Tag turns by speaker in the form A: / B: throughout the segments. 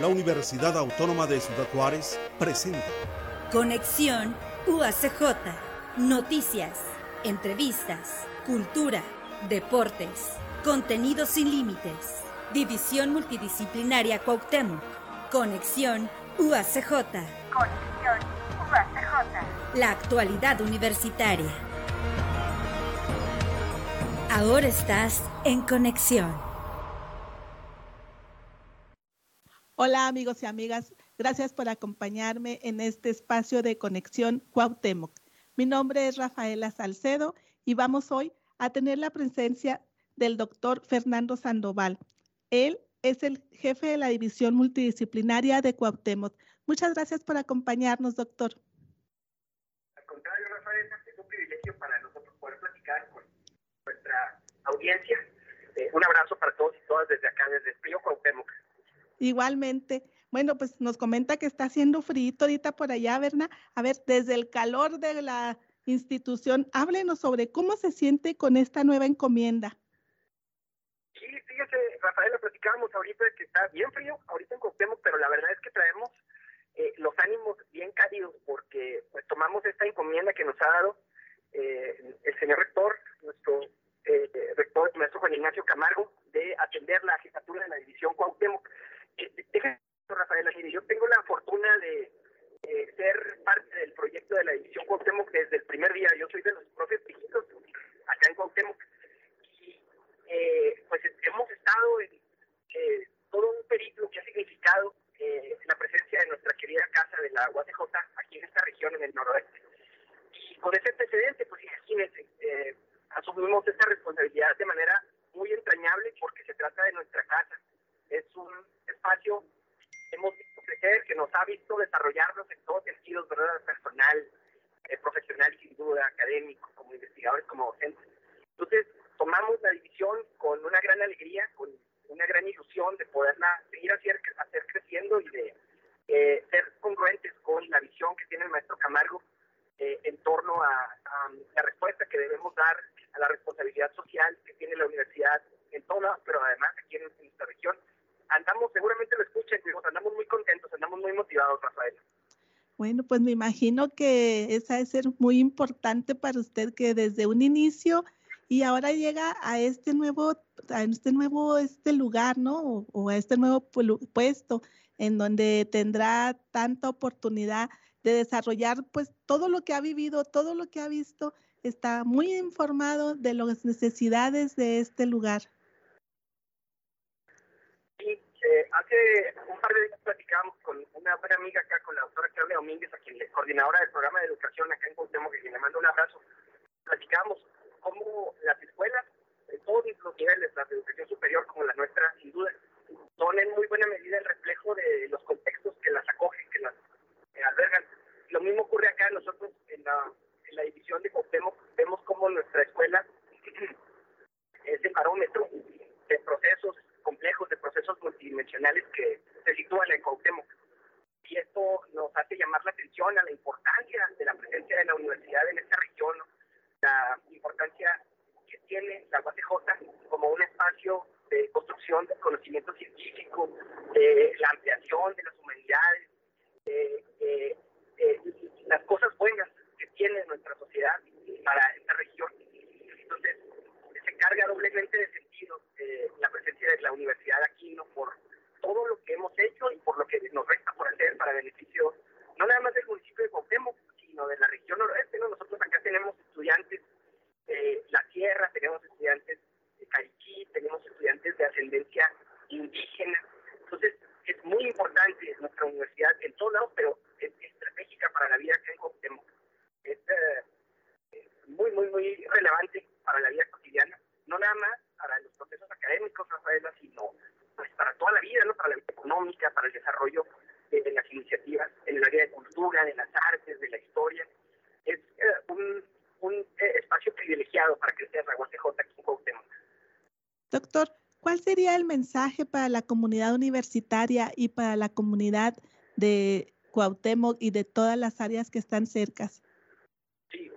A: la Universidad Autónoma de Ciudad Juárez presenta
B: Conexión UACJ. Noticias, entrevistas, cultura, deportes, contenidos sin límites. División Multidisciplinaria Cuauhtémoc. Conexión UACJ. Conexión UACJ. La actualidad universitaria. Ahora estás en conexión.
C: Hola amigos y amigas, gracias por acompañarme en este espacio de conexión Cuauhtémoc. Mi nombre es Rafaela Salcedo y vamos hoy a tener la presencia del doctor Fernando Sandoval. Él es el jefe de la división multidisciplinaria de Cuauhtémoc. Muchas gracias por acompañarnos, doctor.
D: Al contrario, Rafaela, es un privilegio para nosotros poder platicar con nuestra audiencia. Eh, un abrazo para todos y todas desde acá, desde Frío Cuauhtémoc.
C: Igualmente. Bueno, pues nos comenta que está haciendo frío ahorita por allá, Berna. A ver, desde el calor de la institución, háblenos sobre cómo se siente con esta nueva encomienda.
D: Sí, fíjese, Rafael, lo platicábamos ahorita que está bien frío, ahorita en Cuauhtémoc, pero la verdad es que traemos eh, los ánimos bien cálidos porque pues tomamos esta encomienda que nos ha dado eh, el señor rector, nuestro eh, rector, maestro Juan Ignacio Camargo, de atender la jefatura de la división Cuauhtémoc. Eh, Rafael, yo tengo la fortuna de ser parte del proyecto de la división Cuauhtémoc desde el primer día. Yo soy de los profes viejitos acá en Cuauhtémoc. Y eh, pues hemos estado en eh, todo un periplo que ha significado eh, la presencia de nuestra querida casa de la UACJ aquí en esta región, en el noroeste. Y con ese antecedente, pues imagínense, eh, asumimos esta responsabilidad de manera muy entrañable porque se trata de nuestra casa. Es un espacio que hemos visto crecer, que nos ha visto desarrollarnos en todos sentidos, ¿verdad? Personal, eh, profesional, sin duda, académico, como investigadores, como docentes. Entonces, tomamos la división con una gran alegría, con una gran ilusión de poderla seguir hacer, hacer creciendo y de eh, ser congruentes con la visión que tiene el maestro Camargo eh, en torno a, la respuesta que debemos dar a la responsabilidad social que tiene la universidad en todas, pero además aquí en, en nuestra región. Andamos, seguramente lo escuchan, andamos muy contentos, andamos muy motivados, Rafael.
C: Bueno, pues me imagino que esa es ser muy importante para usted que desde un inicio y ahora llega a este nuevo, a este nuevo este lugar, ¿no? O, o a este nuevo puesto en donde tendrá tanta oportunidad de desarrollar pues todo lo que ha vivido, todo lo que ha visto, está muy informado de las necesidades de este lugar.
D: Sí, eh, hace un par de días platicábamos con una buena amiga acá, con la doctora Claudia Domínguez, a quien es coordinadora del programa de educación acá en Cuauhtémoc, que le mando un abrazo. Platicábamos cómo las escuelas, de todos los niveles, las de educación superior como la nuestra, sin duda, son en muy buena medida el reflejo de los contextos que las acogen, que las eh, albergan. Lo mismo ocurre acá, nosotros en la, en la división de Cuauhtémoc vemos cómo nuestra escuela es el barómetro de procesos complejos, de procesos multidimensionales que se sitúan en Cuauhtémoc. Y esto nos hace llamar la atención a la importancia de la presencia de la universidad en esta región, la importancia que tiene la UACJ como un espacio de construcción del conocimiento científico, de la ampliación de las humanidades, de, de, de las cosas buenas que tiene nuestra sociedad para esta región. Carga doblemente de sentido eh, la presencia de la universidad aquí, ¿no? Por todo lo que hemos hecho y por lo que nos resta por hacer para beneficio, no nada más del municipio de Cuauhtémoc, sino de la región noroeste, ¿no? Nosotros acá tenemos estudiantes de la sierra, tenemos estudiantes de Cariquí, tenemos estudiantes de ascendencia indígena. Entonces, es muy importante nuestra universidad en todos lados, pero es estratégica para la vida acá en Cuauhtémoc. Es eh, muy, muy, muy relevante para la vida cotidiana, no nada más para los procesos académicos, Rafaela, sino pues para toda la vida, ¿no? para la vida económica, para el desarrollo de, de las iniciativas en el área de cultura, de las artes, de la historia. Es eh, un, un eh, espacio privilegiado para crecer la UACJ aquí en Cuauhtémoc.
C: Doctor, ¿cuál sería el mensaje para la comunidad universitaria y para la comunidad de Cuauhtémoc y de todas las áreas que están cercas?
D: Sí,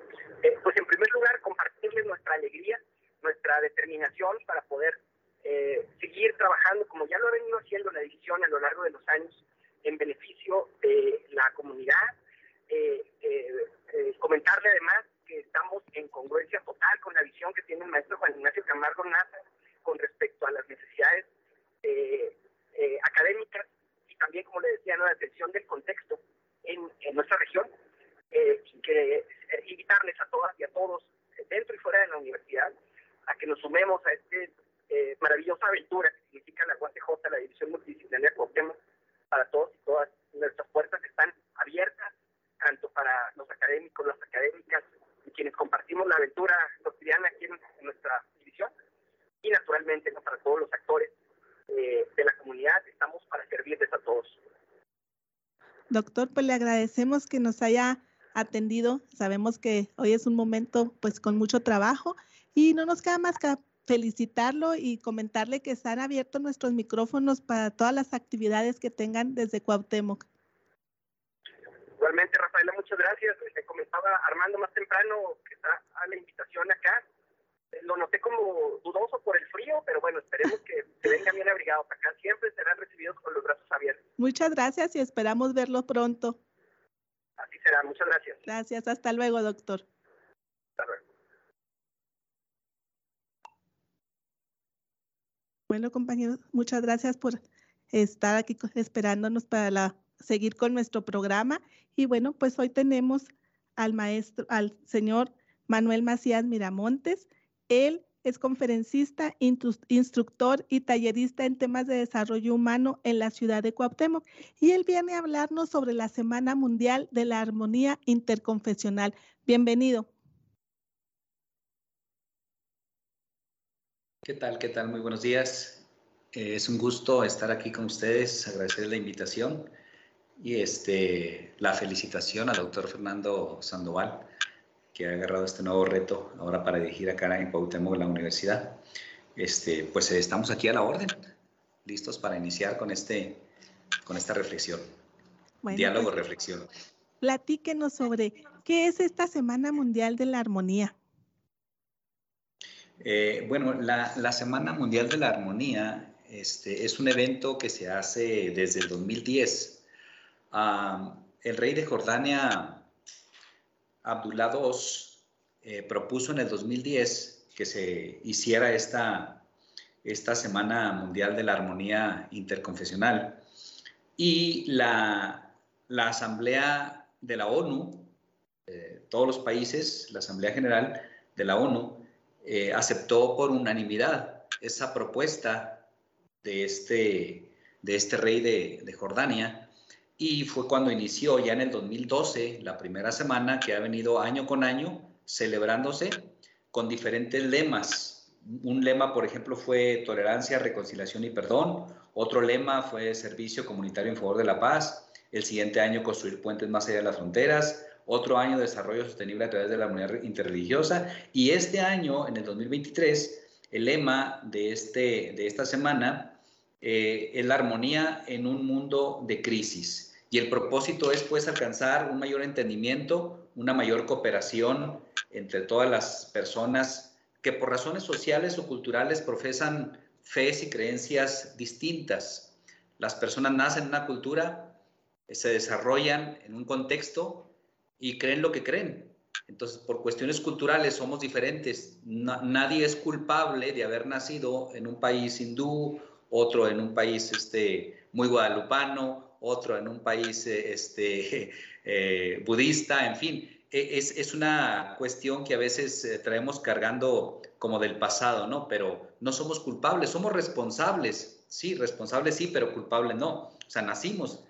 D: eh, pues en primer lugar compartirles nuestra alegría, nuestra determinación para poder eh, seguir trabajando como ya lo ha venido haciendo la división a lo largo de los años en beneficio de la comunidad. Eh, comentarle además que estamos en congruencia total con la visión que tiene el maestro Juan Ignacio Camargo Nata con respecto a las necesidades académicas y también, como le decía, la atención del contexto en, nuestra región. que invitarles a todas y a todos, dentro y fuera de la universidad, a que nos sumemos a esta eh, maravillosa aventura que significa la UACJ, la División Multidisciplinaria Cuauhtémoc, para todos y todas. Nuestras puertas están abiertas, tanto para los académicos, las académicas, y quienes compartimos la aventura cotidiana aquí en, nuestra división, y naturalmente para todos los actores eh, de la comunidad, estamos para servirles a todos.
C: Doctor, pues le agradecemos que nos haya atendido. Sabemos que hoy es un momento pues con mucho trabajo y no nos queda más que felicitarlo y comentarle que están abiertos nuestros micrófonos para todas las actividades que tengan desde Cuauhtémoc.
D: Igualmente, Rafaela, muchas gracias. Le comentaba Armando más temprano que está a la invitación acá. Lo noté como dudoso por el frío, pero bueno, esperemos que se vengan bien abrigados acá. Siempre serán recibidos con los brazos abiertos.
C: Muchas gracias y esperamos verlo pronto.
D: Así será, muchas gracias.
C: Gracias, hasta luego, doctor.
D: Hasta luego.
C: Bueno, compañeros, muchas gracias por estar aquí esperándonos para la, seguir con nuestro programa. Y bueno, pues hoy tenemos al maestro, al señor Manuel Macías Miramontes. Él es conferencista, instructor y tallerista en temas de desarrollo humano en la ciudad de Cuauhtémoc. Y él viene a hablarnos sobre la Semana Mundial de la Armonía Interconfesional. Bienvenido.
E: ¿Qué tal? ¿Qué tal? Muy buenos días. Eh, es un gusto estar aquí con ustedes, agradecer la invitación y este, la felicitación al doctor Fernando Sandoval, que ha agarrado este nuevo reto ahora para dirigir acá en Cuauhtémoc la universidad. Este, pues eh, estamos aquí a la orden, listos para iniciar con, este, con esta reflexión. Diálogo, pues, reflexión.
C: Platíquenos sobre qué es esta Semana Mundial de la Armonía.
E: Eh, bueno, la, Semana Mundial de la Armonía este, es un evento que se hace desde el 2010. el rey de Jordania, Abdullah II, eh, propuso en el 2010 que se hiciera esta, esta Semana Mundial de la Armonía Interconfesional. Y la, Asamblea de la ONU, eh, todos los países, la Asamblea General de la ONU, eh, aceptó por unanimidad esa propuesta de este, de este rey de, Jordania y fue cuando inició ya en el 2012 la primera semana que ha venido año con año celebrándose con diferentes lemas. Un lema, por ejemplo, fue tolerancia, reconciliación y perdón. Otro lema fue servicio comunitario en favor de la paz. El siguiente año construir puentes más allá de las fronteras otro año de desarrollo sostenible a través de la comunidad interreligiosa y este año, en el 2023, el lema de, este, de esta semana eh, es la armonía en un mundo de crisis. Y el propósito es pues alcanzar un mayor entendimiento, una mayor cooperación entre todas las personas que por razones sociales o culturales profesan fe y creencias distintas. Las personas nacen en una cultura, se desarrollan en un contexto y creen lo que creen. Entonces, por cuestiones culturales somos diferentes. nadie es culpable de haber nacido en un país hindú, otro en un país este, muy guadalupano, otro en un país este, eh, budista, en fin. E, es, es, una cuestión que a veces eh, traemos cargando como del pasado, ¿no? Pero no somos culpables, somos responsables. Sí, responsables sí, pero culpables no. O sea, nacimos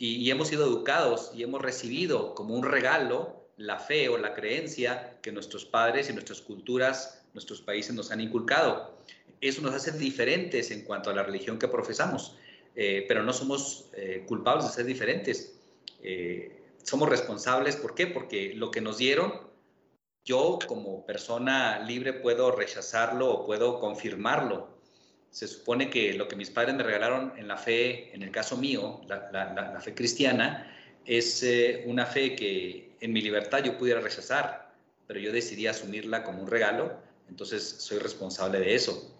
E: y, hemos sido educados y hemos recibido como un regalo la fe o la creencia que nuestros padres y nuestras culturas, nuestros países nos han inculcado. Eso nos hace diferentes en cuanto a la religión que profesamos, eh, pero no somos eh, culpables de ser diferentes. Eh, somos responsables, ¿por qué? Porque lo que nos dieron, yo como persona libre puedo rechazarlo o puedo confirmarlo se supone que lo que mis padres me regalaron en la fe, en el caso mío, la, fe cristiana, es eh, una fe que en mi libertad yo pudiera rechazar, pero yo decidí asumirla como un regalo, entonces soy responsable de eso.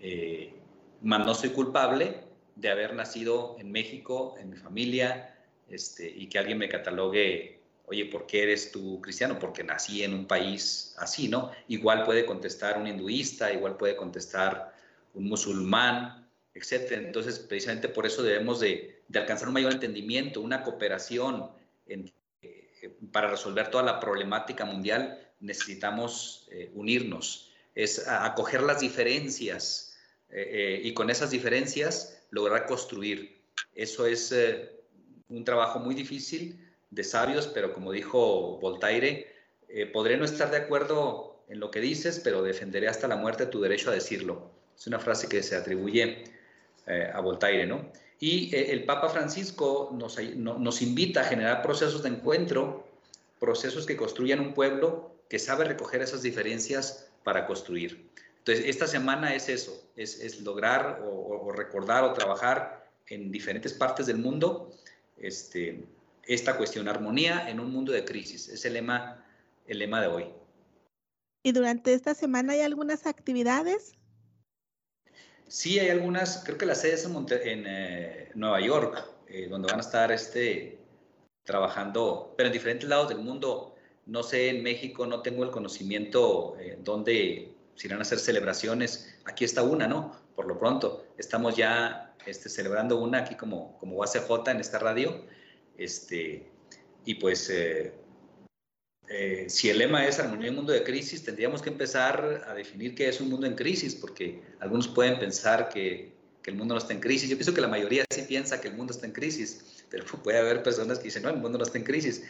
E: Eh, mas no soy culpable de haber nacido en México, en mi familia, este, y que alguien me catalogue, oye, ¿por qué eres tú cristiano? Porque nací en un país así, ¿no? Igual puede contestar un hinduista, igual puede contestar un musulmán, etc. Entonces, precisamente por eso debemos de, alcanzar un mayor entendimiento, una cooperación eh, para resolver toda la problemática mundial, necesitamos eh, unirnos, es acoger las diferencias eh, y con esas diferencias lograr construir. Eso es un trabajo muy difícil de sabios, pero como dijo Voltaire, eh, podré no estar de acuerdo en lo que dices, pero defenderé hasta la muerte tu derecho a decirlo. Es una frase que se atribuye eh, a Voltaire, ¿no? Y eh, el Papa Francisco nos, nos invita a generar procesos de encuentro, procesos que construyan un pueblo que sabe recoger esas diferencias para construir. Entonces, esta semana es eso, es, lograr o, o recordar o trabajar en diferentes partes del mundo este, esta cuestión, armonía en un mundo de crisis. Es el lema, el lema de hoy.
C: ¿Y durante esta semana hay algunas actividades?
E: Sí, hay algunas, creo que la sede es en, eh, Nueva York, eh, donde van a estar este, trabajando, pero en diferentes lados del mundo. No sé, en México no tengo el conocimiento eh, dónde se irán a hacer celebraciones. Aquí está una, ¿no? Por lo pronto, estamos ya este, celebrando una aquí como, como UACJ en esta radio. Este, y pues, eh, eh, si el lema es armonía en un mundo de crisis, tendríamos que empezar a definir qué es un mundo en crisis, porque algunos pueden pensar que, el mundo no está en crisis. Yo pienso que la mayoría sí piensa que el mundo está en crisis, pero puede haber personas que dicen, no, el mundo no está en crisis,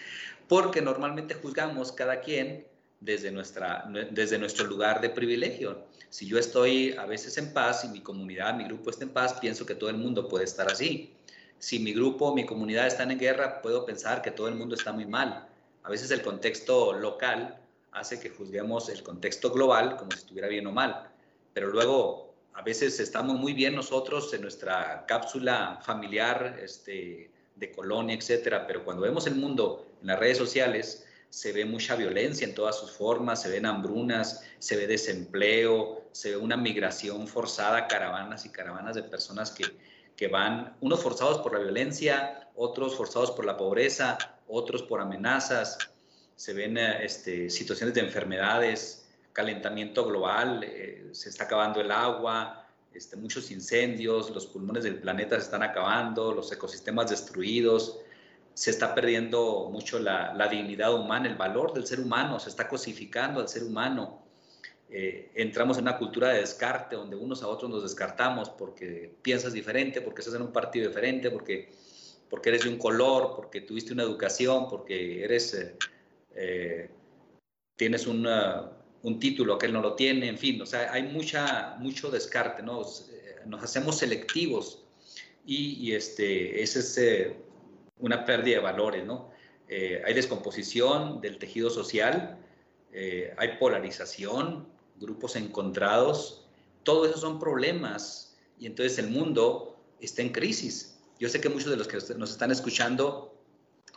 E: porque normalmente juzgamos cada quien desde nuestro lugar de privilegio. Si yo estoy a veces en paz y mi comunidad, mi grupo está en paz, pienso que todo el mundo puede estar así. Si mi grupo, mi comunidad están en guerra, puedo pensar que todo el mundo está muy mal. A veces el contexto local hace que juzguemos el contexto global como si estuviera bien o mal. Pero luego, a veces estamos muy bien nosotros en nuestra cápsula familiar, este, de colonia, etcétera, pero cuando vemos el mundo en las redes sociales, se ve mucha violencia en todas sus formas, se ven hambrunas, se ve desempleo, se ve una migración forzada, caravanas y caravanas de personas que, que van, unos forzados por la violencia, otros forzados por la pobreza, otros por amenazas, se ven eh, este, situaciones de enfermedades, calentamiento global, eh, se está acabando el agua, este, muchos incendios, los pulmones del planeta se están acabando, los ecosistemas destruidos, se está perdiendo mucho la, dignidad humana, el valor del ser humano, se está cosificando al ser humano. Eh, entramos en una cultura de descarte donde unos a otros nos descartamos porque piensas diferente, porque estás en un partido diferente, porque, porque eres de un color, porque tuviste una educación, porque eres, eh, eh, tienes un título, aquel no lo tiene, en fin, o sea, hay mucha, mucho descarte, ¿no? Nos hacemos selectivos y, y este, ese es una pérdida de valores, ¿no? Eh, hay descomposición del tejido social, eh, hay polarización, grupos encontrados, todo eso son problemas y entonces el mundo está en crisis. Yo sé que muchos de los que nos están escuchando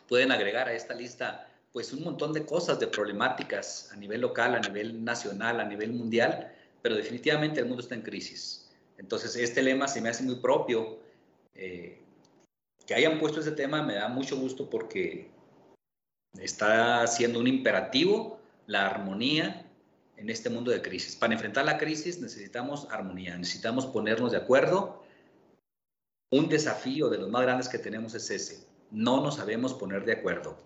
E: pueden agregar a esta lista pues un montón de cosas, de problemáticas a nivel local, a nivel nacional, a nivel mundial, pero definitivamente el mundo está en crisis. Entonces este lema se me hace muy propio. Eh, que hayan puesto ese tema me da mucho gusto porque está siendo un imperativo la armonía en este mundo de crisis. Para enfrentar la crisis necesitamos armonía, necesitamos ponernos de acuerdo. Un desafío de los más grandes que tenemos es ese. No nos sabemos poner de acuerdo.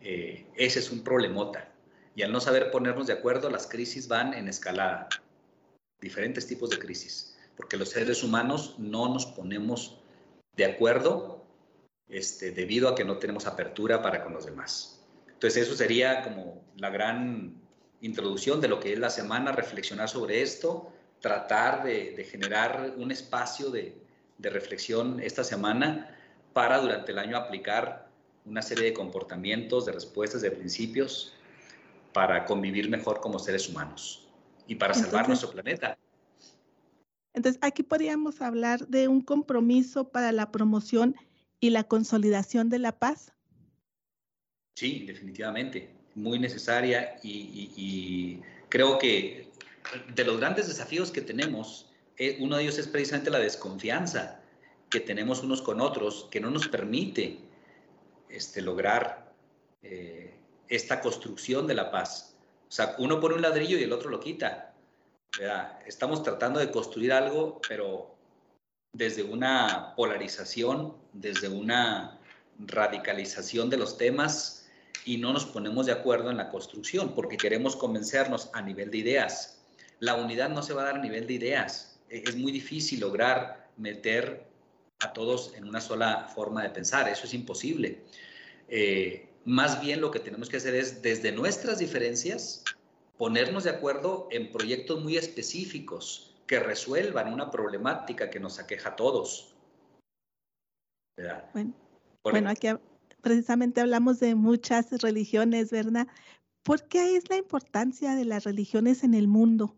E: Eh, ese es un problemota. Y al no saber ponernos de acuerdo, las crisis van en escalada. Diferentes tipos de crisis. Porque los seres humanos no nos ponemos de acuerdo este, debido a que no tenemos apertura para con los demás. Entonces eso sería como la gran introducción de lo que es la semana, reflexionar sobre esto, tratar de, generar un espacio de, de, reflexión esta semana para durante el año aplicar una serie de comportamientos, de respuestas, de principios para convivir mejor como seres humanos y para salvar nuestro planeta.
C: Entonces, aquí podríamos hablar de un compromiso para la promoción y la consolidación de la paz.
E: Sí, definitivamente, muy necesaria y, creo que de los grandes desafíos que tenemos eh, uno de ellos es precisamente la desconfianza que tenemos unos con otros, que no nos permite este, lograr eh, esta construcción de la paz. O sea, uno pone un ladrillo y el otro lo quita. Estamos tratando de construir algo, pero desde una polarización, desde una radicalización de los temas y no nos ponemos de acuerdo en la construcción porque queremos convencernos a nivel de ideas. La unidad no se va a dar a nivel de ideas. E, es muy difícil lograr meter a todos en una sola forma de pensar. Eso es imposible. Eh, más bien lo que tenemos que hacer es desde nuestras diferencias ponernos de acuerdo en proyectos muy específicos que resuelvan una problemática que nos aqueja a todos.
C: Bueno, bueno, aquí precisamente hablamos de muchas religiones, ¿verdad? ¿Por qué es la importancia de las religiones en el mundo?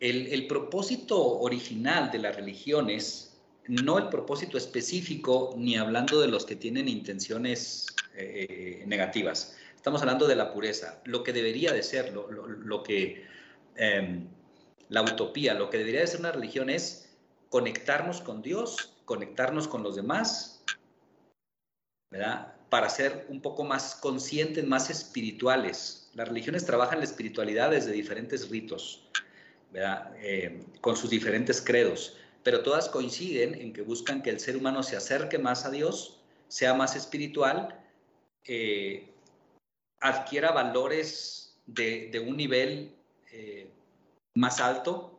E: El, propósito original de las religiones, no el propósito específico, ni hablando de los que tienen intenciones eh, negativas. Estamos hablando de la pureza, lo que debería de ser, lo, que, em, la utopía, lo que debería de ser una religión es conectarnos con Dios, conectarnos con los demás, Para ser un poco más conscientes, más espirituales. Las religiones trabajan la espiritualidad desde diferentes ritos. Eh, con sus diferentes credos, pero todas coinciden en que buscan que el ser humano se acerque más a Dios, sea más espiritual, eh, adquiera valores de, un nivel eh, más alto,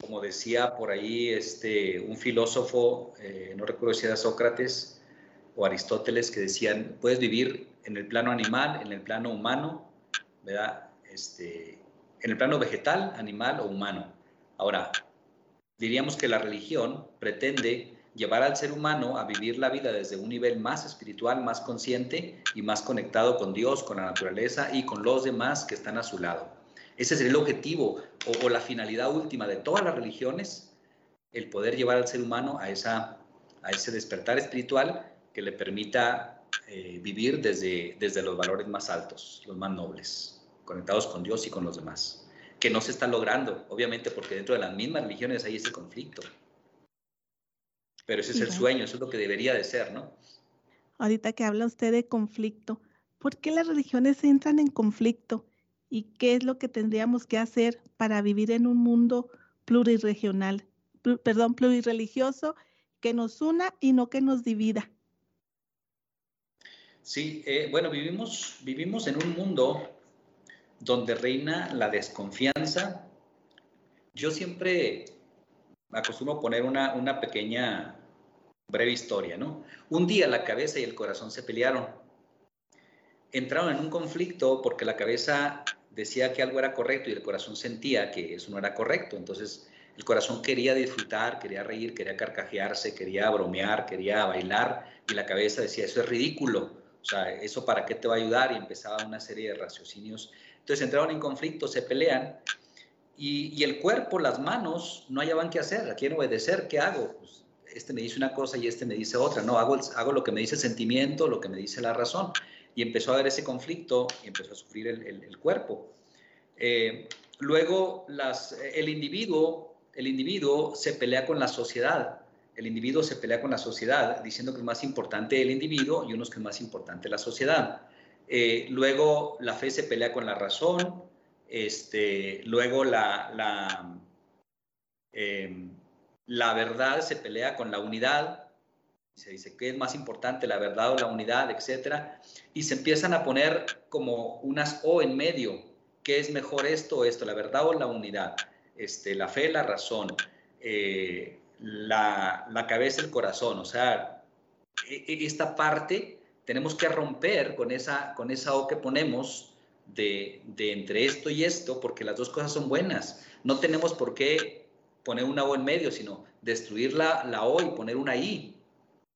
E: como decía por ahí este, un filósofo, no recuerdo si era Sócrates o Aristóteles, que decían, puedes vivir en el plano animal, en el plano humano, ¿verdad? Este, en el plano vegetal, animal o humano. Ahora, diríamos que la religión pretende llevar al ser humano a vivir la vida desde un nivel más espiritual, más consciente y más conectado con Dios, con la naturaleza y con los demás que están a su lado. Ese es el objetivo o, la finalidad última de todas las religiones, el poder llevar al ser humano a, esa, a ese despertar espiritual que le permita eh, vivir desde, desde los valores más altos, los más nobles conectados con Dios y con los demás, que no se está logrando, obviamente porque dentro de las mismas religiones hay ese conflicto. Pero ese es el sueño, eso es lo que debería de ser, ¿no?
C: Ahorita que habla usted de conflicto, ¿por qué las religiones entran en conflicto? ¿Y qué es lo que tendríamos que hacer para vivir en un mundo pluriregional, perdón, plurireligioso, que nos una y no que nos divida?
E: Sí, eh, bueno, vivimos, vivimos en un mundo donde reina la desconfianza. Yo siempre acostumbro poner una, una pequeña, breve historia, ¿no? Un día la cabeza y el corazón se pelearon. Entraron en un conflicto porque la cabeza decía que algo era correcto y el corazón sentía que eso no era correcto. Entonces, el corazón quería disfrutar, quería reír, quería carcajearse, quería bromear, quería bailar y la cabeza decía, eso es ridículo. O sea, ¿eso para qué te va a ayudar? Y empezaba una serie de raciocinios entonces entraron en conflicto, se pelean y, el cuerpo, las manos, no hallaban qué hacer, a quién obedecer, ¿qué hago? Pues, este me dice una cosa y este me dice otra. No, hago, hago lo que me dice el sentimiento, lo que me dice la razón. Y empezó a haber ese conflicto y empezó a sufrir el, cuerpo. Eh, luego, las, el, individuo, el individuo se pelea con la sociedad. El individuo se pelea con la sociedad diciendo que es más importante el individuo y unos que es más importante la sociedad. Eh, luego la fe se pelea con la razón, este, luego la, em, la verdad se pelea con la unidad, se dice qué es más importante, la verdad o la unidad, etcétera, y se empiezan a poner como unas O en medio, ¿qué es mejor esto o esto, la verdad o la unidad? Este, la fe, la razón, eh, la, la, cabeza, el corazón, o sea, e, e, esta parte tenemos que romper con esa, con esa O que ponemos de, entre esto y esto, porque las dos cosas son buenas. No tenemos por qué poner una O en medio, sino destruir la, la O y poner una I.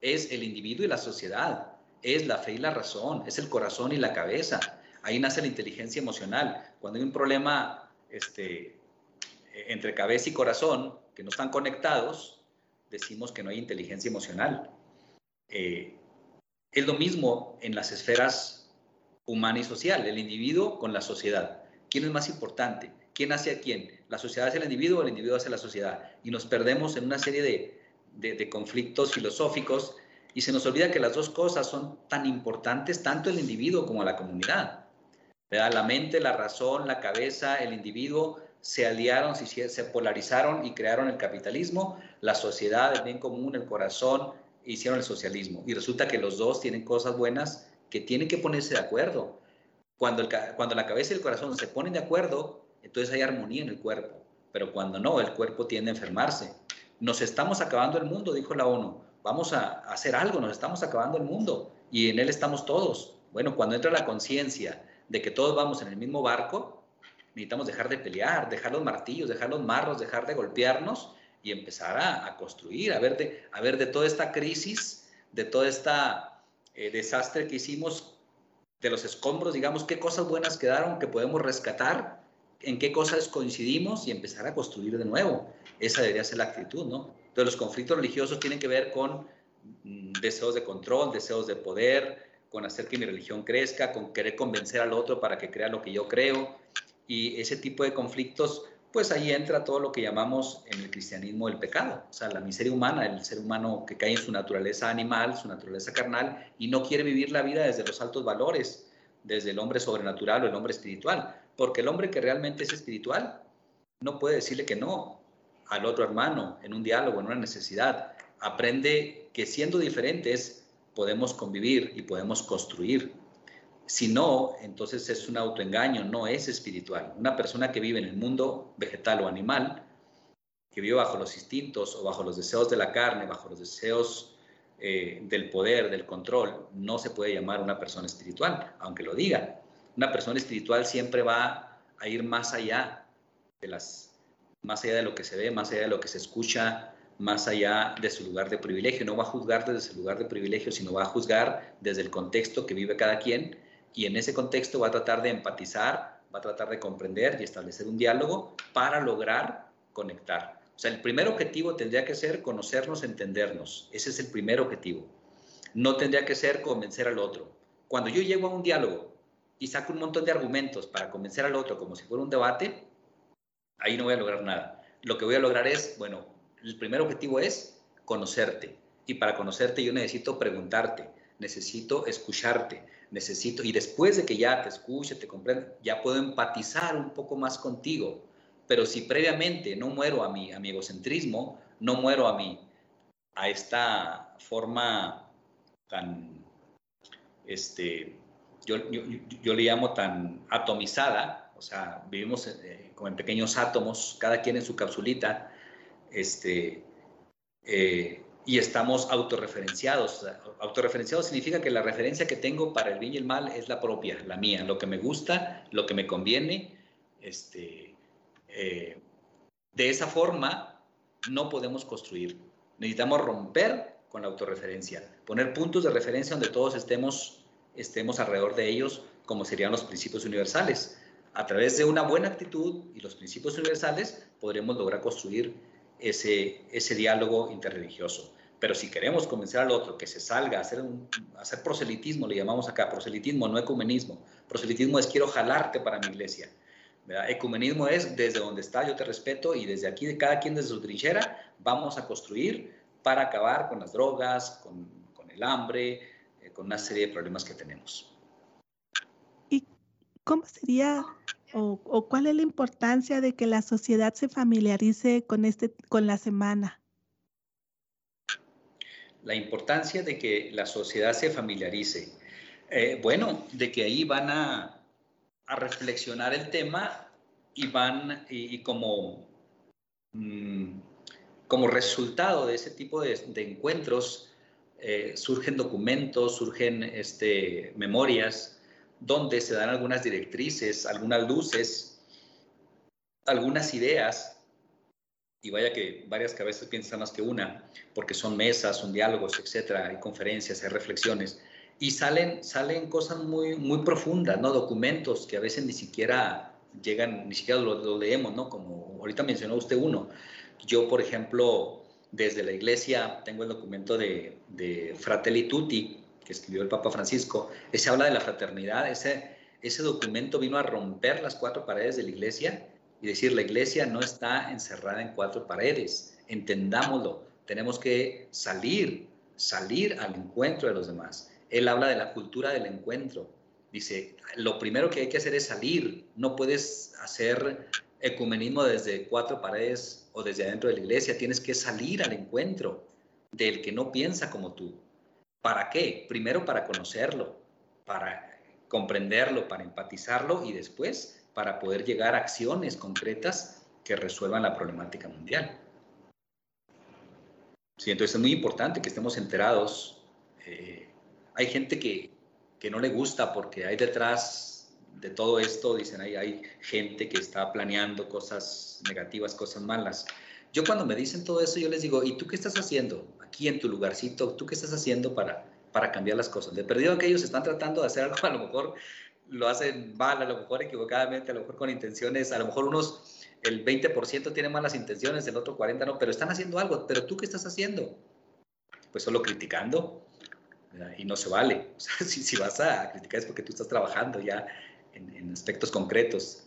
E: Es el individuo y la sociedad, es la fe y la razón, es el corazón y la cabeza. Ahí nace la inteligencia emocional. Cuando hay un problema este, entre cabeza y corazón que no están conectados, decimos que no hay inteligencia emocional. Eh, es lo mismo en las esferas humana y social, el individuo con la sociedad. ¿Quién es más importante? ¿Quién hace a quién? ¿La sociedad hace el individuo o el individuo hace la sociedad? Y nos perdemos en una serie de, de, conflictos filosóficos y se nos olvida que las dos cosas son tan importantes, tanto el individuo como la comunidad. La mente, la razón, la cabeza, el individuo se aliaron, se polarizaron y crearon el capitalismo, la sociedad, el bien común, el corazón, hicieron el socialismo. Y resulta que los dos tienen cosas buenas que tienen que ponerse de acuerdo. Cuando, el, cuando la cabeza y el corazón se ponen de acuerdo, entonces hay armonía en el cuerpo. Pero cuando no, el cuerpo tiende a enfermarse. Nos estamos acabando el mundo, dijo la ONU. Vamos a hacer algo, nos estamos acabando el mundo y en él estamos todos. Bueno, cuando entra la conciencia de que todos vamos en el mismo barco, necesitamos dejar de pelear, dejar los martillos, dejar los marros, dejar de golpearnos y empezar a, construir, a ver, de, toda esta crisis, de todo este desastre que hicimos, de los escombros, digamos, qué cosas buenas quedaron que podemos rescatar en qué cosas coincidimos y empezar a construir de nuevo. Esa debería ser la actitud, ¿no? Entonces los conflictos religiosos tienen que ver con mm, deseos de control, deseos de poder, con hacer que mi religión crezca, con querer convencer al otro para que crea lo que yo creo. Y ese tipo de conflictos, pues ahí entra todo lo que llamamos en el cristianismo el pecado, o sea, la miseria humana, el ser humano que cae en su naturaleza animal, su naturaleza carnal, y no quiere vivir la vida desde los altos valores, desde el hombre sobrenatural o el hombre espiritual, porque el hombre que realmente es espiritual no puede decirle que no al otro hermano en un diálogo, en una necesidad. Aprende que siendo diferentes podemos convivir y podemos construir. Si no, entonces es un autoengaño, no es espiritual. Una persona que vive en el mundo vegetal o animal, que vive bajo los instintos o bajo los deseos de la carne, bajo los deseos eh, del poder, del control, no se puede llamar una persona espiritual, aunque lo diga una persona espiritual siempre va a ir más allá de las, más allá de lo que se ve, más allá de lo que se escucha, más allá de su lugar de privilegio. No va a juzgar desde su lugar de privilegio, sino va a juzgar desde el contexto que vive cada quien y en ese contexto va a tratar de empatizar, va a tratar de comprender y establecer un diálogo para lograr conectar. O sea, el primer objetivo tendría que ser conocernos, entendernos. Ese es el primer objetivo. No tendría que ser convencer al otro. Cuando yo llego a un diálogo y saco un montón de argumentos para convencer al otro como si fuera un debate, ahí no voy a lograr nada. Lo que voy a lograr es, bueno, el primer objetivo es conocerte. Y para conocerte yo necesito preguntarte, necesito escucharte, necesito, y después de que ya te escuche, te comprenda, ya puedo empatizar un poco más contigo. Pero si previamente no muero a mi, a mi egocentrismo, no muero a mi, a esta forma tan, este, yo, yo, le llamo tan atomizada, o sea, vivimos eh, como en pequeños átomos, cada quien en su capsulita, este, eh, y estamos autorreferenciados. Autorreferenciados significa que la referencia que tengo para el bien y el mal es la propia, la mía, lo que me gusta, lo que me conviene. Este, eh, de esa forma no podemos construir. Necesitamos romper con la autorreferencia, poner puntos de referencia donde todos estemos estemos alrededor de ellos como serían los principios universales. A través de una buena actitud y los principios universales podremos lograr construir ese, ese diálogo interreligioso. Pero si queremos convencer al otro que se salga a hacer, un, hacer proselitismo, le llamamos acá proselitismo, no ecumenismo. Proselitismo es quiero jalarte para mi iglesia. Ecumenismo es desde donde está, yo te respeto y desde aquí, de cada quien desde su trinchera, vamos a construir para acabar con las drogas, con, con el hambre, con una serie de problemas que tenemos.
C: ¿Y cómo sería o, cuál es la importancia de que la sociedad se familiarice con, este, con la semana?
E: La importancia de que la sociedad se familiarice. Eh, bueno, de que ahí van a, reflexionar el tema y van, y, como, mm, como resultado de ese tipo de, de encuentros, eh, surgen documentos, surgen este, memorias, donde se dan algunas directrices, algunas luces, algunas ideas, y vaya que varias cabezas piensan más que una, porque son mesas, son diálogos, etcétera, hay conferencias, hay reflexiones, y salen, salen cosas muy, muy profundas, ¿no? Documentos que a veces ni siquiera llegan, ni siquiera los lo leemos, ¿no? Como ahorita mencionó usted uno. Yo, por ejemplo, desde la iglesia, tengo el documento de, de Fratelli Tutti, que escribió el Papa Francisco, ese habla de la fraternidad, ese, ese documento vino a romper las cuatro paredes de la iglesia y decir, la iglesia no está encerrada en cuatro paredes, entendámoslo, tenemos que salir, salir al encuentro de los demás. Él habla de la cultura del encuentro. Dice, lo primero que hay que hacer es salir, no puedes hacer ecumenismo desde cuatro paredes o desde adentro de la iglesia, tienes que salir al encuentro del que no piensa como tú. ¿Para qué? Primero para conocerlo, para comprenderlo, para empatizarlo y después para poder llegar a acciones concretas que resuelvan la problemática mundial. Sí, entonces es muy importante que estemos enterados. Eh, hay gente que, que, no le gusta porque hay detrás de todo esto, dicen, ahí hay gente que está planeando cosas negativas, cosas malas. Yo cuando me dicen todo eso, yo les digo, ¿y tú qué estás haciendo aquí en tu lugarcito? ¿Tú qué estás haciendo para, para cambiar las cosas? De perdido que ellos están tratando de hacer algo, a lo mejor lo hacen mal, a lo mejor equivocadamente, a lo mejor con intenciones, a lo mejor unos, el 20% tiene malas intenciones, el otro 40% no, pero están haciendo algo. ¿Pero tú qué estás haciendo? Pues solo criticando, y no se vale. O sea, si, si, vas a criticar es porque tú estás trabajando ya en, en aspectos concretos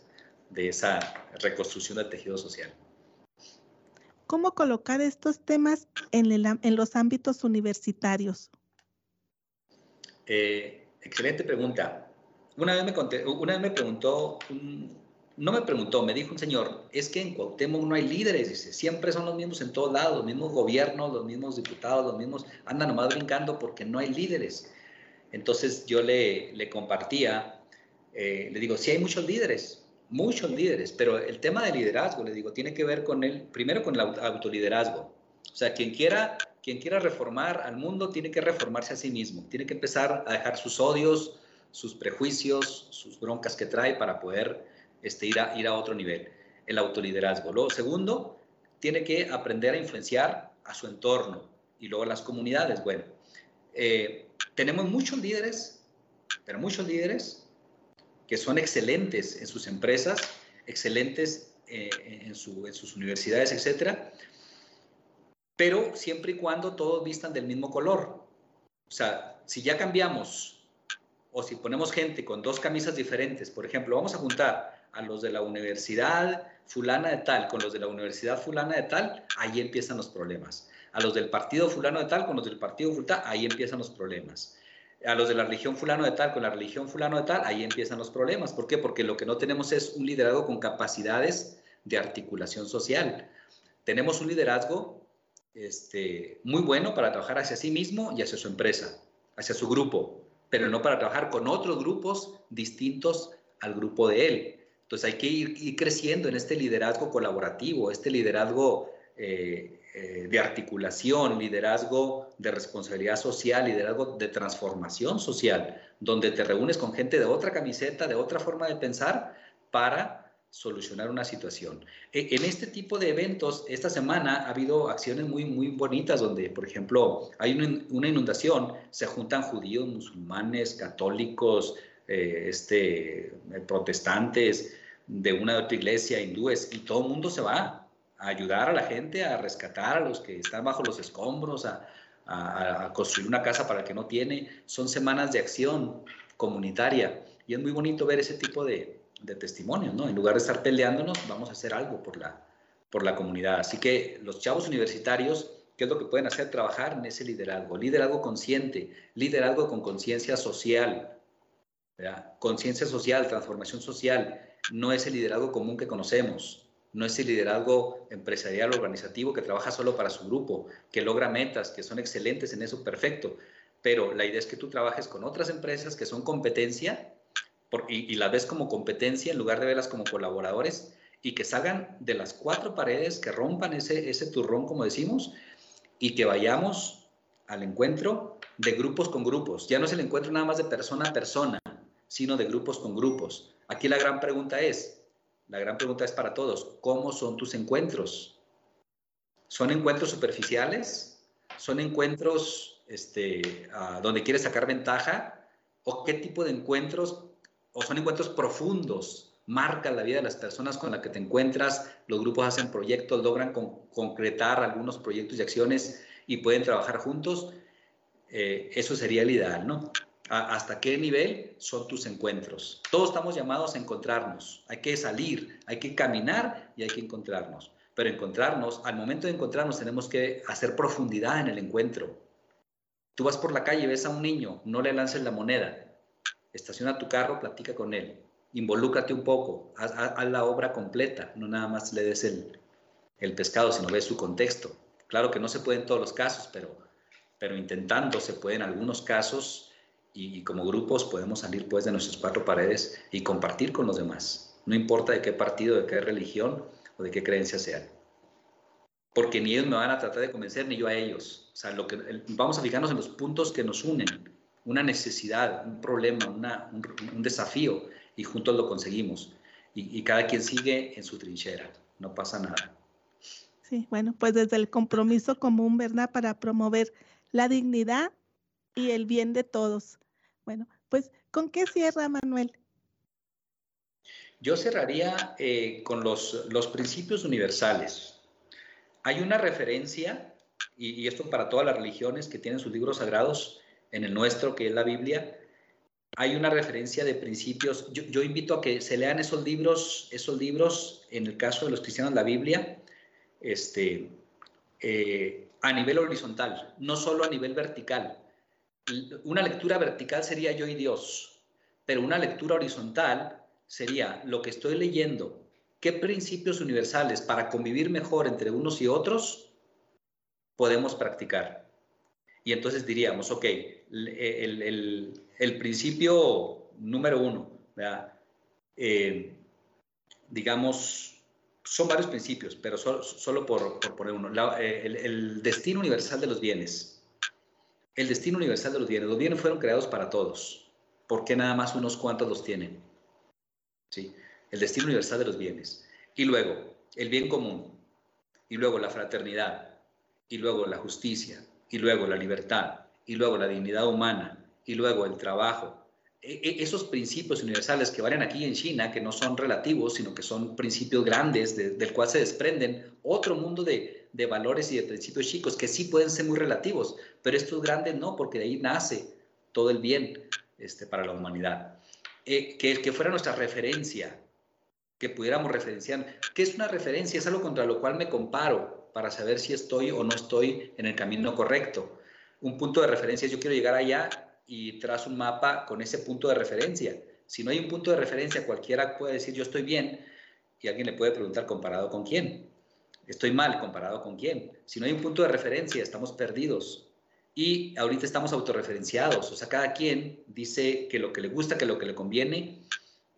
E: de esa reconstrucción del tejido social
C: cómo colocar estos temas en, los ámbitos universitarios?
E: Eh, excelente pregunta. Una vez me, preguntó, no me preguntó, me dijo un señor, es que en Cuauhtémoc no hay líderes, dice, siempre son los mismos en todos lados, los mismos gobiernos, los mismos diputados, los mismos, andan nomás brincando porque no hay líderes. Entonces yo le, le compartía, eh, le digo, sí hay muchos líderes, muchos líderes, pero el tema de liderazgo, le digo, tiene que ver con el, primero con el autoliderazgo. O sea, quien quiera, quien quiera reformar al mundo tiene que reformarse a sí mismo, tiene que empezar a dejar sus odios, sus prejuicios, sus broncas que trae para poder este, ir, a, ir a otro nivel. El autoliderazgo. Luego, segundo, tiene que aprender a influenciar a su entorno y luego las comunidades. Bueno, eh, tenemos muchos líderes, pero muchos líderes que son excelentes en sus empresas, excelentes eh, en, sus universidades, etcétera, pero siempre y cuando todos vistan del mismo color. O sea, si ya cambiamos o si ponemos gente con dos camisas diferentes, por ejemplo, vamos a juntar a los de la universidad fulana de tal con los de la universidad fulana de tal, ahí empiezan los problemas. A los del partido fulano de tal con los del partido fulano, ahí empiezan los problemas a los de la religión fulano de tal con la religión fulano de tal, ahí empiezan los problemas. ¿Por qué? Porque lo que no tenemos es un liderazgo con capacidades de articulación social. Tenemos un liderazgo este, muy bueno para trabajar hacia sí mismo y hacia su empresa, hacia su grupo, pero no para trabajar con otros grupos distintos al grupo de él. Entonces hay que ir, creciendo en este liderazgo colaborativo, este liderazgo eh, eh, de articulación, liderazgo de responsabilidad social, liderazgo de transformación social, donde te reúnes con gente de otra camiseta, de otra forma de pensar para solucionar una situación. E, en este tipo de eventos, esta semana ha habido acciones muy, muy bonitas donde, por ejemplo, hay una inundación, se juntan judíos, musulmanes, católicos, eh, este, protestantes, de una otra iglesia, hindúes, y todo el mundo se va a ayudar a la gente a rescatar a los que están bajo los escombros, a, construir una casa para el que no tiene. Son semanas de acción comunitaria y es muy bonito ver ese tipo de, testimonios, ¿no? En lugar de estar peleándonos, vamos a hacer algo por la, por la comunidad. Así que los chavos universitarios, ¿qué es lo que pueden hacer? Trabajar en ese liderazgo, liderazgo consciente, liderazgo con conciencia social, conciencia social, transformación social, no es el liderazgo común que conocemos no es el liderazgo empresarial organizativo que trabaja solo para su grupo, que logra metas, que son excelentes en eso, perfecto. Pero la idea es que tú trabajes con otras empresas que son competencia y, las ves como competencia en lugar de verlas como colaboradores y que salgan de las cuatro paredes, que rompan ese, ese turrón, como decimos, y que vayamos al encuentro de grupos con grupos. Ya no es el encuentro nada más de persona a persona, sino de grupos con grupos. Aquí la gran pregunta es, la gran pregunta es para todos, ¿cómo son tus encuentros? ¿Son encuentros superficiales? ¿Son encuentros este, donde quieres sacar ventaja? ¿O qué tipo de encuentros? ¿O son encuentros profundos? Marcan la vida de las personas con las que te encuentras, los grupos hacen proyectos, logran concretar algunos proyectos y acciones y pueden trabajar juntos. Eh, eso sería el ideal, ¿no? ¿Hasta qué nivel son tus encuentros? Todos estamos llamados a encontrarnos. Hay que salir, hay que caminar y hay que encontrarnos. Pero encontrarnos, al momento de encontrarnos tenemos que hacer profundidad en el encuentro. Tú vas por la calle, ves a un niño, no le lances la moneda. Estaciona tu carro, platica con él. Involúcrate un poco, haz, la obra completa, no nada más le des el, el pescado, sino ves su contexto. Claro que no se puede en todos los casos, pero, pero intentando se puede en algunos casos y, como grupos podemos salir pues de nuestras cuatro paredes y compartir con los demás. No importa de qué partido, de qué religión o de qué creencia sean. Porque ni ellos me van a tratar de convencer, ni yo a ellos. O sea, lo que, vamos a fijarnos en los puntos que nos unen, una necesidad, un problema, un, desafío, y juntos lo conseguimos. Y, y cada quien sigue en su trinchera, no pasa nada.
C: Sí, bueno, pues desde el compromiso común, ¿verdad? Para promover la dignidad y el bien de todos. Bueno, pues ¿con qué cierra Manuel?
E: Yo cerraría eh, con los, los, principios universales. Hay una referencia, y, esto para todas las religiones que tienen sus libros sagrados, en el nuestro, que es la Biblia, hay una referencia de principios. Yo, invito a que se lean esos libros, esos libros, en el caso de los cristianos, la Biblia, este, eh, a nivel horizontal, no solo a nivel vertical una lectura vertical sería yo y Dios, pero una lectura horizontal sería lo que estoy leyendo, qué principios universales para convivir mejor entre unos y otros podemos practicar. Y entonces diríamos, ok, el, principio número uno, eh, digamos, son varios principios, pero solo, por, poner uno, eh, el destino universal de los bienes el destino universal de los bienes. Los bienes fueron creados para todos. ¿Por qué nada más unos cuantos los tienen? ¿Sí? El destino universal de los bienes. Y luego, el bien común. Y luego la fraternidad. Y luego la justicia. Y luego la libertad. Y luego la dignidad humana. Y luego el trabajo. E, e, esos principios universales que valen aquí en China, que no son relativos, sino que son principios grandes del cual se desprenden otro mundo de, de valores y de principios chicos que sí pueden ser muy relativos, pero estos grandes no, porque de ahí nace todo el bien este, para la humanidad. Eh, que, que fuera nuestra referencia, que pudiéramos referenciar. ¿Qué es una referencia? Es algo contra lo cual me comparo para saber si estoy o no estoy en el camino correcto. Un punto de referencia, yo quiero llegar allá y trazo un mapa con ese punto de referencia. Si no hay un punto de referencia, cualquiera puede decir yo estoy bien y alguien le puede preguntar comparado con quién. Estoy mal comparado con quién. Si no hay un punto de referencia, estamos perdidos. Y ahorita estamos autorreferenciados. O sea, cada quien dice que lo que le gusta, que lo que le conviene,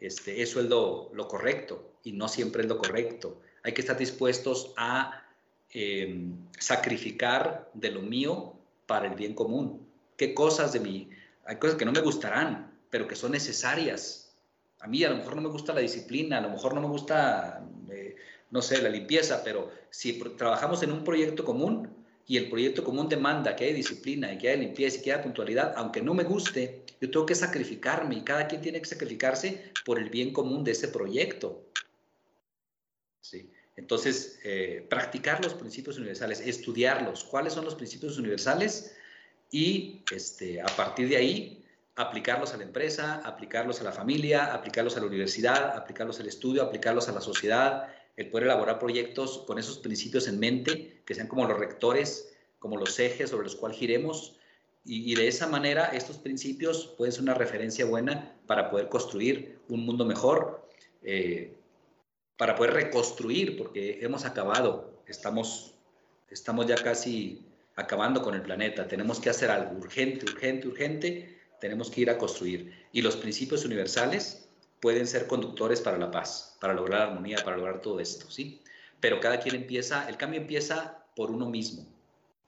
E: este, eso es lo, correcto. Y no siempre es lo correcto. Hay que estar dispuestos a em, sacrificar de lo mío para el bien común. ¿Qué cosas de mí? Hay cosas que no me gustarán, pero que son necesarias. A mí a lo mejor no me gusta la disciplina, a lo mejor no me gusta eh, no sé, la limpieza, pero si trabajamos en un proyecto común y el proyecto común demanda que haya disciplina y que haya limpieza y que haya puntualidad, aunque no me guste, yo tengo que sacrificarme y cada quien tiene que sacrificarse por el bien común de ese proyecto. ¿Sí? Entonces, eh, practicar los principios universales, estudiarlos, cuáles son los principios universales y este, a partir de ahí aplicarlos a la empresa, aplicarlos a la familia, aplicarlos a la universidad, aplicarlos al estudio, aplicarlos a la sociedad, el poder elaborar proyectos con esos principios en mente, que sean como los rectores, como los ejes sobre los cuales giremos, y, de esa manera estos principios pueden ser una referencia buena para poder construir un mundo mejor, eh, para poder reconstruir, porque hemos acabado, estamos, estamos ya casi acabando con el planeta, tenemos que hacer algo urgente, urgente, urgente, tenemos que ir a construir. Y los principios universales pueden ser conductores para la paz, para lograr armonía, para lograr todo esto, ¿sí? Pero cada quien empieza, el cambio empieza por uno mismo.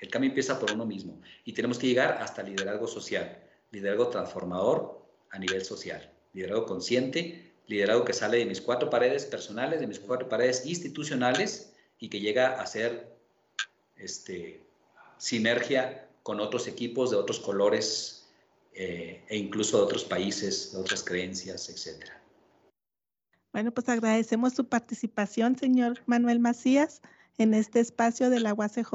E: El cambio empieza por uno mismo y tenemos que llegar hasta liderazgo social, liderazgo transformador a nivel social, liderazgo consciente, liderazgo que sale de mis cuatro paredes personales, de mis cuatro paredes institucionales y que llega a ser este, sinergia con otros equipos de otros colores eh, e incluso de otros países, de otras creencias, etcétera.
C: Bueno, pues agradecemos su participación, señor Manuel Macías, en este espacio de la UACJ.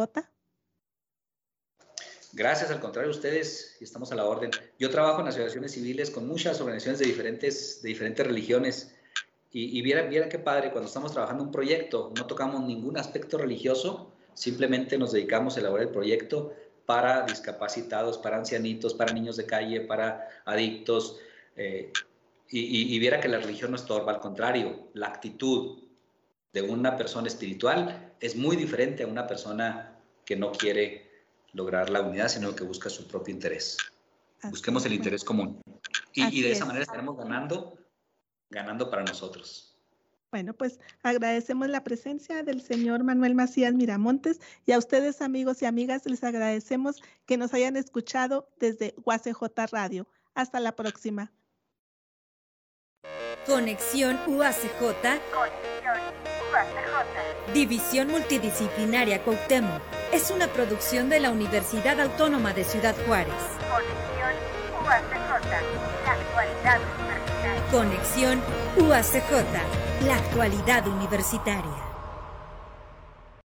E: Gracias, al contrario, ustedes, y estamos a la orden. Yo trabajo en asociaciones civiles con muchas organizaciones de diferentes, de diferentes religiones. Y, y vieran, vieran qué padre, cuando estamos trabajando un proyecto, no tocamos ningún aspecto religioso, simplemente nos dedicamos a elaborar el proyecto para discapacitados, para ancianitos, para niños de calle, para adictos. Eh, y, y, viera que la religión no estorba, al contrario, la actitud de una persona espiritual es muy diferente a una persona que no quiere lograr la unidad, sino que busca su propio interés. Busquemos el interés común. Y, y de esa manera estaremos ganando, ganando para nosotros.
C: Bueno, pues agradecemos la presencia del señor Manuel Macías Miramontes y a ustedes amigos y amigas les agradecemos que nos hayan escuchado desde UACJ Radio. Hasta la próxima.
B: Conexión UACJ.
F: Conexión UACJ.
B: División Multidisciplinaria Cuauhtémoc. Es una producción de la Universidad Autónoma de Ciudad Juárez.
F: Conexión UACJ. La actualidad universitaria.
B: Conexión UACJ. La actualidad universitaria.